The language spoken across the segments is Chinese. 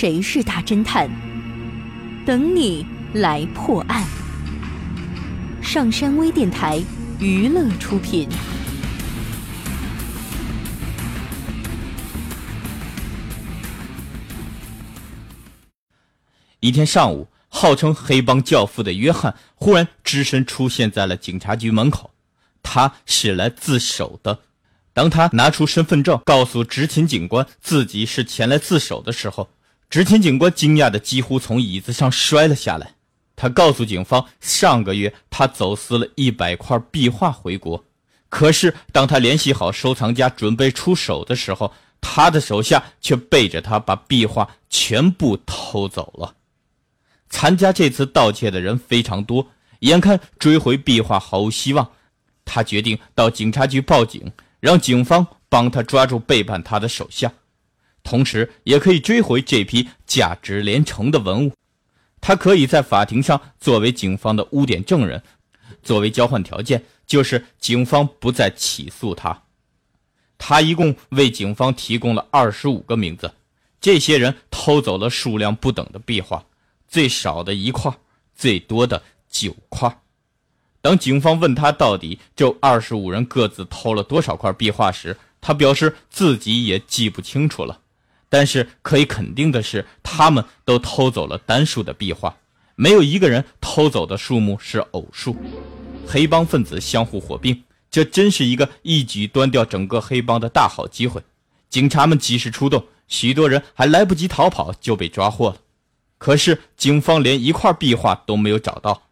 谁是大侦探？等你来破案。上山微电台娱乐出品。一天上午，号称黑帮教父的约翰忽然只身出现在了警察局门口。他是来自首的。当他拿出身份证，告诉执勤警官自己是前来自首的时候，执勤警官惊讶的几乎从椅子上摔了下来。他告诉警方，上个月他走私了一百块壁画回国，可是当他联系好收藏家准备出手的时候，他的手下却背着他把壁画全部偷走了。参加这次盗窃的人非常多，眼看追回壁画毫无希望，他决定到警察局报警。让警方帮他抓住背叛他的手下，同时也可以追回这批价值连城的文物。他可以在法庭上作为警方的污点证人，作为交换条件就是警方不再起诉他。他一共为警方提供了二十五个名字，这些人偷走了数量不等的壁画，最少的一块，最多的九块。当警方问他到底这二十五人各自偷了多少块壁画时，他表示自己也记不清楚了。但是可以肯定的是，他们都偷走了单数的壁画，没有一个人偷走的数目是偶数。黑帮分子相互火并，这真是一个一举端掉整个黑帮的大好机会。警察们及时出动，许多人还来不及逃跑就被抓获了。可是警方连一块壁画都没有找到。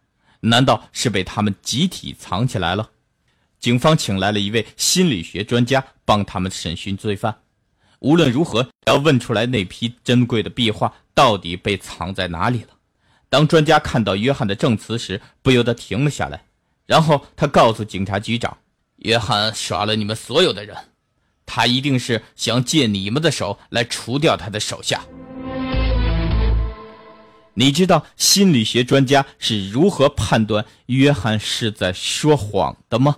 难道是被他们集体藏起来了？警方请来了一位心理学专家帮他们审讯罪犯。无论如何，要问出来那批珍贵的壁画到底被藏在哪里了。当专家看到约翰的证词时，不由得停了下来。然后他告诉警察局长：“约翰耍了你们所有的人，他一定是想借你们的手来除掉他的手下。”你知道心理学专家是如何判断约翰是在说谎的吗？